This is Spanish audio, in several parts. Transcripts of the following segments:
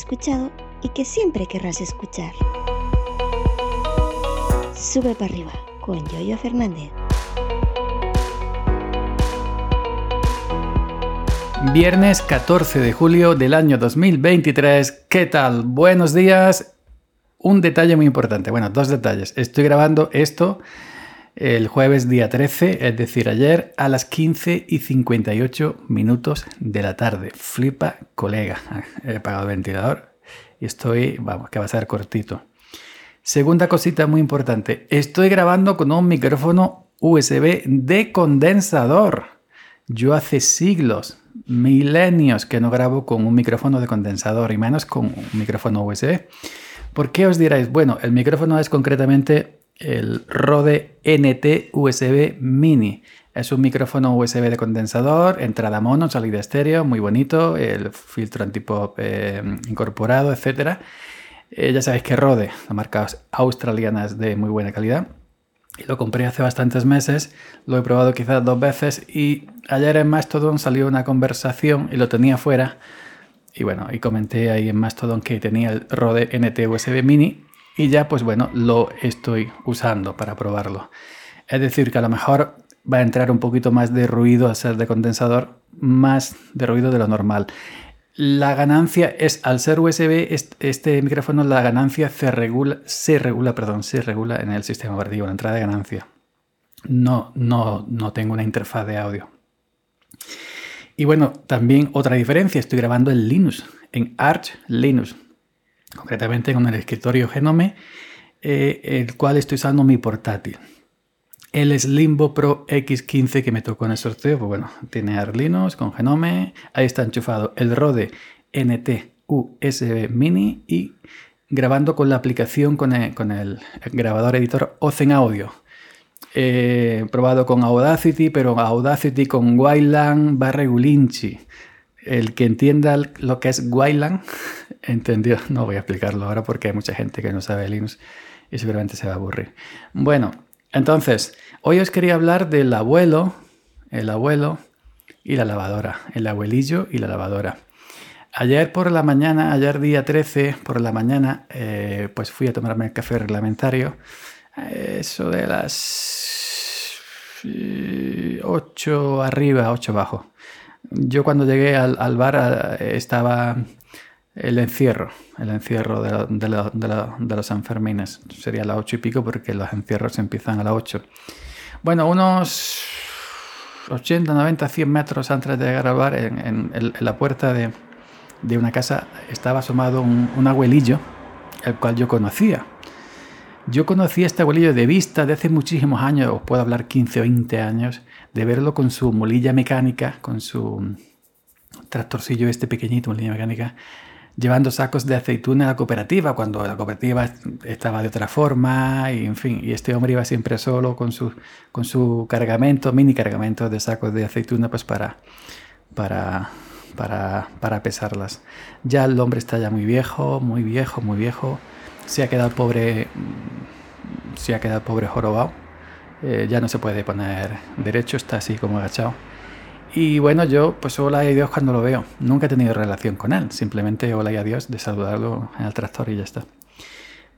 escuchado y que siempre querrás escuchar. Sube para arriba con Yoyo Fernández. Viernes 14 de julio del año 2023. ¿Qué tal? Buenos días. Un detalle muy importante. Bueno, dos detalles. Estoy grabando esto el jueves día 13, es decir, ayer a las 15 y 58 minutos de la tarde. Flipa, colega. He apagado el ventilador y estoy, vamos, que va a ser cortito. Segunda cosita muy importante. Estoy grabando con un micrófono USB de condensador. Yo hace siglos, milenios que no grabo con un micrófono de condensador y menos con un micrófono USB. ¿Por qué os diréis? Bueno, el micrófono es concretamente el Rode NT USB Mini. Es un micrófono USB de condensador, entrada mono, salida estéreo, muy bonito, el filtro antipop eh, incorporado, etc. Eh, ya sabéis que Rode, la marca australiana, es de muy buena calidad. Y lo compré hace bastantes meses, lo he probado quizás dos veces y ayer en Mastodon salió una conversación y lo tenía fuera. Y bueno, y comenté ahí en Mastodon que tenía el Rode NT USB Mini y ya pues bueno, lo estoy usando para probarlo. Es decir, que a lo mejor va a entrar un poquito más de ruido al ser de condensador, más de ruido de lo normal. La ganancia es, al ser USB, este micrófono, la ganancia se regula, se regula, perdón, se regula en el sistema operativo, la entrada de ganancia. No, no, no tengo una interfaz de audio. Y bueno, también otra diferencia, estoy grabando en Linux, en Arch Linux, concretamente con el escritorio Genome, eh, el cual estoy usando mi portátil. El Slimbo Pro X15 que me tocó en el sorteo, pues bueno, tiene Arch Linux con Genome, ahí está enchufado el Rode NT USB Mini y grabando con la aplicación con el, con el grabador editor Ozen Audio. He probado con Audacity, pero Audacity con Wayland barra Ulinchi. El que entienda lo que es Wayland, entendió. No voy a explicarlo ahora porque hay mucha gente que no sabe Linux y seguramente se va a aburrir. Bueno, entonces, hoy os quería hablar del abuelo, el abuelo y la lavadora, el abuelillo y la lavadora. Ayer por la mañana, ayer día 13 por la mañana, eh, pues fui a tomarme el café reglamentario. Eso de las 8 arriba, 8 abajo. Yo cuando llegué al, al bar eh, estaba el encierro, el encierro de, los Sanfermines. Sería a las 8 y pico porque los encierros empiezan a las 8. Bueno, unos 80, 90, 100 metros antes de llegar al bar, en, la puerta de, de, una casa estaba asomado un, un abuelillo, el cual yo conocía. Yo conocí este abuelillo de vista de hace muchísimos años, os puedo hablar 15 o 20 años, de verlo con su molilla mecánica, con su tractorcillo este pequeñito, molilla mecánica, llevando sacos de aceituna a la cooperativa, cuando la cooperativa estaba de otra forma, y en fin, y este hombre iba siempre solo con su, con su cargamento, mini cargamento de sacos de aceituna, pues para, para, para, para pesarlas. Ya el hombre está ya muy viejo, muy viejo, muy viejo, se ha quedado pobre, se ha quedado pobre jorobado, eh, ya no se puede poner derecho, está así como agachado. Y bueno, yo pues hola y adiós cuando lo veo. Nunca he tenido relación con él, simplemente hola y adiós de saludarlo en el tractor y ya está.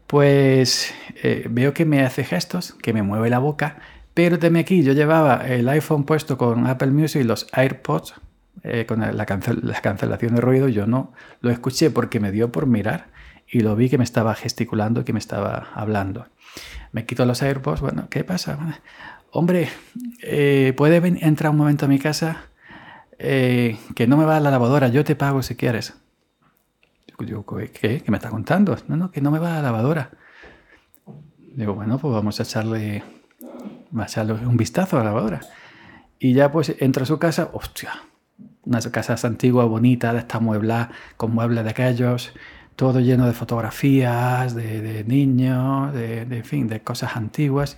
Pues eh, veo que me hace gestos, que me mueve la boca, pero teme aquí, yo llevaba el iPhone puesto con Apple Music y los AirPods eh, con la, la cancelación de ruido, yo no lo escuché porque me dio por mirar y lo vi que me estaba gesticulando, que me estaba hablando. Me quito los AirPods, bueno, ¿qué pasa? Hombre, eh, ¿puede entrar un momento a mi casa? Eh, que no me va a la lavadora, yo te pago si quieres. Yo, ¿qué? ¿Qué me está contando? No, no, que no me va a la lavadora. Digo, bueno, pues vamos a echarle, a echarle un vistazo a la lavadora. Y ya pues entro a su casa, hostia, una casa antigua, bonita, de esta muebla, con muebles de aquellos, todo lleno de fotografías, de, niños, de, en fin, de cosas antiguas.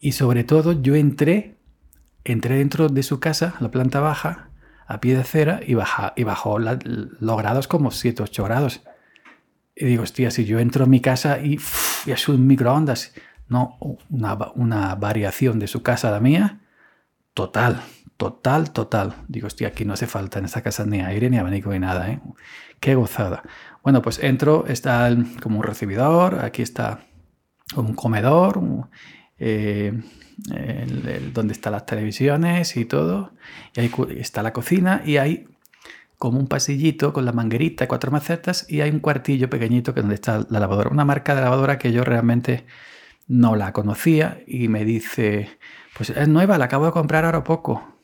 Y sobre todo yo entré, entré dentro de su casa, la planta baja, a pie de cera, y, baja, y bajó la- los grados como 7, 8 grados. Y digo, hostia, si yo entro en mi casa y, y es un microondas, no, una, una variación de su casa a la mía, total, total, total. Digo, hostia, aquí no hace falta en esta casa ni aire, ni abanico, ni nada, ¿eh? Qué gozada. Bueno, pues entro, está como un recibidor, aquí está un comedor, eh, donde están las televisiones y todo, y ahí está la cocina y hay como un pasillito con la manguerita, cuatro macetas y hay un cuartillo pequeñito que donde está la lavadora. Una marca de lavadora que yo realmente no la conocía y me dice, pues es nueva, la acabo de comprar ahora poco.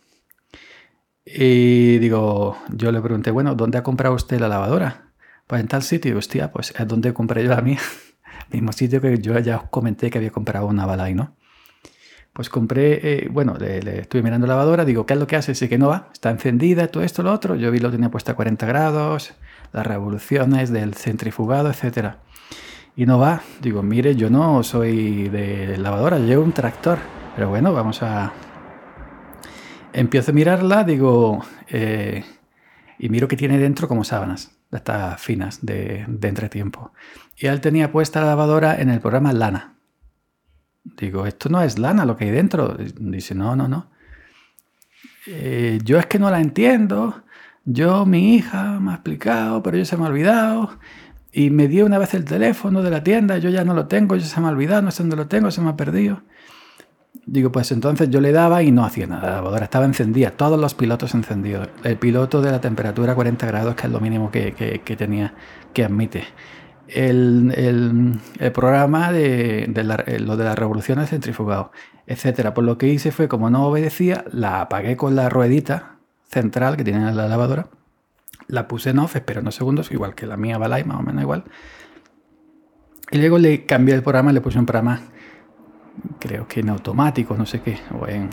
Y digo, yo le pregunté, bueno, ¿dónde ha comprado usted la lavadora? Pues en tal sitio, hostia, pues es donde compré yo la mía. Mismo sitio que yo ya os comenté que había comprado una Balay, ¿no? Pues compré, eh, bueno, le, le estuve mirando la lavadora, digo, ¿qué es lo que hace? Sí que no va, está encendida, todo esto, lo otro. Yo vi lo tenía puesta a 40 grados, las revoluciones del centrifugado, etcétera. Y no va. Digo, mire, yo no soy de lavadora, llevo un tractor. Pero bueno, vamos a... Empiezo a mirarla, digo, eh, y miro que tiene dentro como sábanas, de estas finas, de, de entretiempo. Y él tenía puesta la lavadora en el programa Lana. Digo, esto no es lana lo que hay dentro. Dice, no, no, no. Eh, yo es que no la entiendo. Yo, mi hija me ha explicado, pero yo se me ha olvidado. Y me dio una vez el teléfono de la tienda, yo ya no lo tengo, yo se me ha olvidado, no sé dónde lo tengo, se me ha perdido. Digo, pues entonces yo le daba y no hacía nada. La lavadora estaba encendida, todos los pilotos encendidos. El piloto de la temperatura 40 grados, que es lo mínimo que, que, tenía, que admite. El, el, programa de, de la, lo de las revoluciones centrifugado, etcétera. Por lo que hice fue, como no obedecía, la apagué con la ruedita central que tiene en la lavadora. La puse en off, esperé unos segundos, igual que la mía Balay, más o menos igual. Y luego le cambié el programa, le puse un programa creo que en automático, no sé qué, o en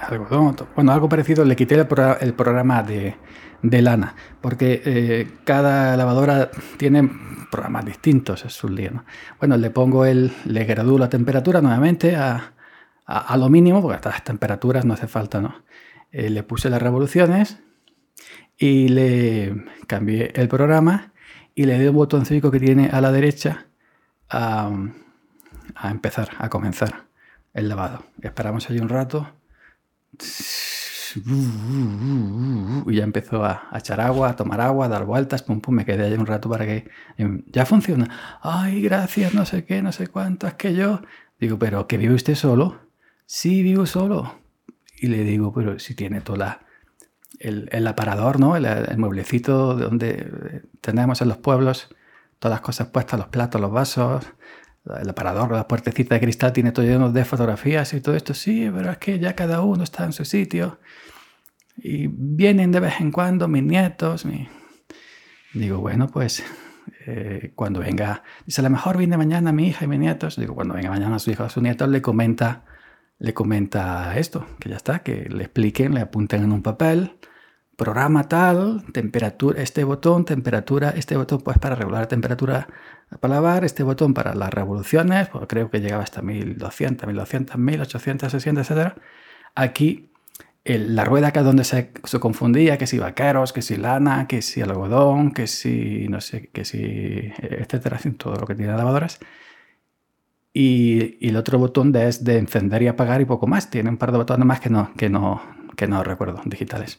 algodón, bueno, algo parecido, le quité el, pro, el programa de, de, lana, porque eh, cada lavadora tiene programas distintos, es un lío, ¿no? Bueno, le pongo el, le gradúo la temperatura nuevamente a, a, lo mínimo, porque hasta las temperaturas no hace falta, ¿no? Eh, le puse las revoluciones y le cambié el programa y le di un botoncito que tiene a la derecha a... a empezar, a comenzar el lavado. Esperamos allí un rato. Y ya empezó a, echar agua, a tomar agua, a dar vueltas, pum, pum, me quedé allí un rato para que ya funciona. Ay, gracias, no sé qué, no sé cuánto, es que yo. Digo, pero ¿que vive usted solo? Sí, vivo solo. Y le digo, pero si tiene toda el, aparador, ¿no? El, el mueblecito donde tenemos en los pueblos, todas las cosas puestas, los platos, los vasos, el aparador, la puertecita de cristal tiene todo lleno de fotografías y todo esto. Sí, pero es que ya cada uno está en su sitio. Y vienen de vez en cuando mis nietos. Mi... Digo, bueno, pues eh, cuando venga, dice, a lo mejor viene mañana mi hija y mis nietos. Digo, cuando venga mañana su hija o su nieto, le comenta, le comenta esto, que ya está, que le expliquen, le apunten en un papel. Programa tal, temperatura, este botón, temperatura, este botón pues para regular la temperatura para lavar, este botón para las revoluciones, pues creo que llegaba hasta 1200, 1200, 1800, 600, etc. Aquí la rueda que es donde se, confundía, que si vaqueros, que si lana, que si algodón, que si no sé, que si etcétera, todo lo que tiene lavadoras. Y, el otro botón de, es de encender y apagar y poco más. Tiene un par de botones más que no, que no, que no recuerdo, digitales.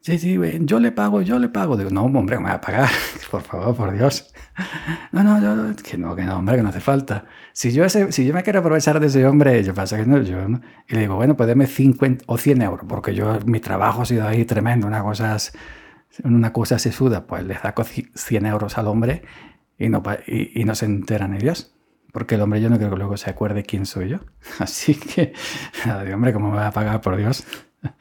Sí, sí, yo le pago, yo le pago. Digo, no, hombre, me va a pagar, por favor, por Dios. No, no, yo, que no, que no, hombre, que no hace falta. Si yo, ese, si yo me quiero aprovechar de ese hombre, yo pasa que no, yo, ¿no? Y le digo, bueno, pues deme 50 o 100 euros, porque yo, mi trabajo ha sido ahí tremendo, una cosa, una cosa sesuda, pues le saco 100 euros al hombre y no, y, y no se enteran ellos. Porque el hombre yo no creo que luego se acuerde quién soy yo. Así que, hombre, ¿cómo me va a pagar, por Dios?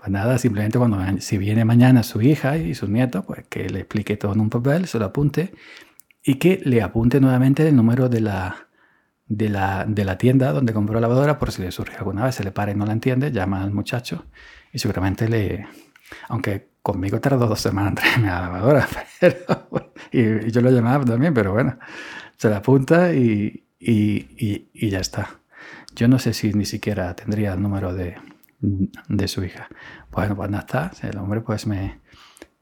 Pues nada, simplemente cuando si viene mañana su hija y su nieto, pues que le explique todo en un papel, se lo apunte y que le apunte nuevamente el número de la, de la, de la tienda donde compró la lavadora por si le surge alguna vez, se le para y no la entiende, llama al muchacho y seguramente le... Aunque conmigo tardó dos semanas en traerme a la lavadora. Pero, y, y yo lo llamaba también, pero bueno, se la apunta y, y- y- ya está. Yo no sé si ni siquiera tendría el número de, de su hija. Bueno, pues nada, está. El hombre pues me,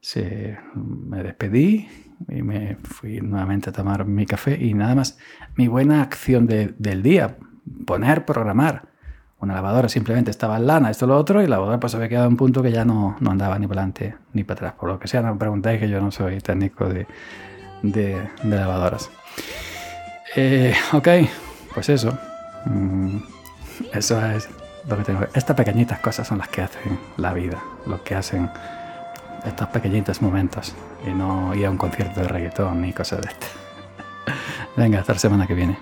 se, me despedí y me fui nuevamente a tomar mi café y nada más. Mi buena acción de- del día, poner, programar. Una lavadora simplemente estaba en lana, esto lo otro, y la lavadora pues había quedado en un punto que ya no, no andaba ni para adelante ni para atrás. Por lo que sea, no me preguntáis que yo no soy técnico de, de, de lavadoras. Eh, ok, pues eso. Mm, eso es lo que tengo. Estas pequeñitas cosas son las que hacen la vida, lo que hacen estos pequeñitos momentos. Y no ir a un concierto de reggaetón ni cosas de estas. Venga, hasta la semana que viene.